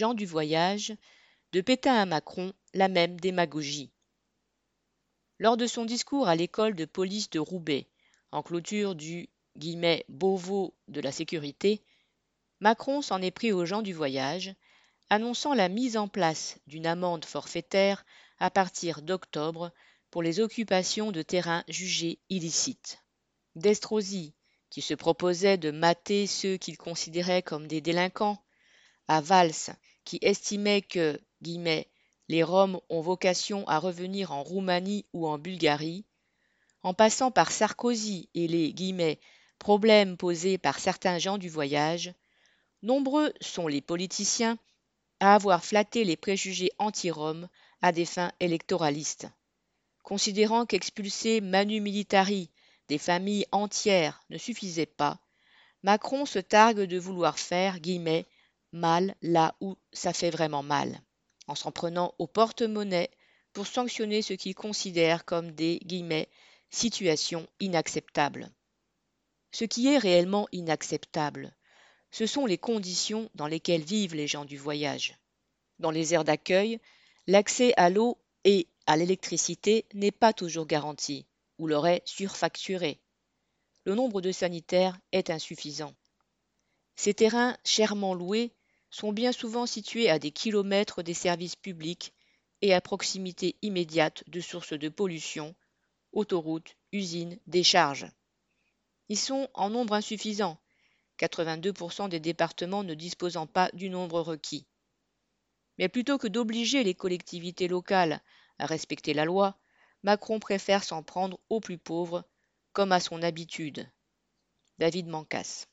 Du Voyage, de Pétain à Macron, la même démagogie. Lors de son discours à l'école de police de Roubaix, en clôture du Beauvau de la sécurité, Macron s'en est pris aux gens du voyage, annonçant la mise en place d'une amende forfaitaire à partir d'octobre pour les occupations de terrains jugés illicites. Destrosi, qui se proposait de mater ceux qu'il considérait comme des délinquants, à Valls, qui estimait que les Roms ont vocation à revenir en Roumanie ou en Bulgarie, en passant par Sarkozy et les problèmes posés par certains gens du voyage, nombreux sont les politiciens à avoir flatté les préjugés anti-Roms à des fins électoralistes. Considérant qu'expulser Manu Militari des familles entières ne suffisait pas, Macron se targue de vouloir faire mal là où ça fait vraiment mal, en s'en prenant au porte-monnaie pour sanctionner ce qu'il considère comme des guillemets, situations inacceptables. Ce qui est réellement inacceptable, ce sont les conditions dans lesquelles vivent les gens du voyage. Dans les aires d'accueil, l'accès à l'eau et à l'électricité n'est pas toujours garanti, ou leur est surfacturé. Le nombre de sanitaires est insuffisant. Ces terrains chèrement loués sont bien souvent situés à des kilomètres des services publics et à proximité immédiate de sources de pollution, autoroutes, usines, décharges. Ils sont en nombre insuffisant, 82% des départements ne disposant pas du nombre requis. Mais plutôt que d'obliger les collectivités locales à respecter la loi, Macron préfère s'en prendre aux plus pauvres, comme à son habitude. David Mancas.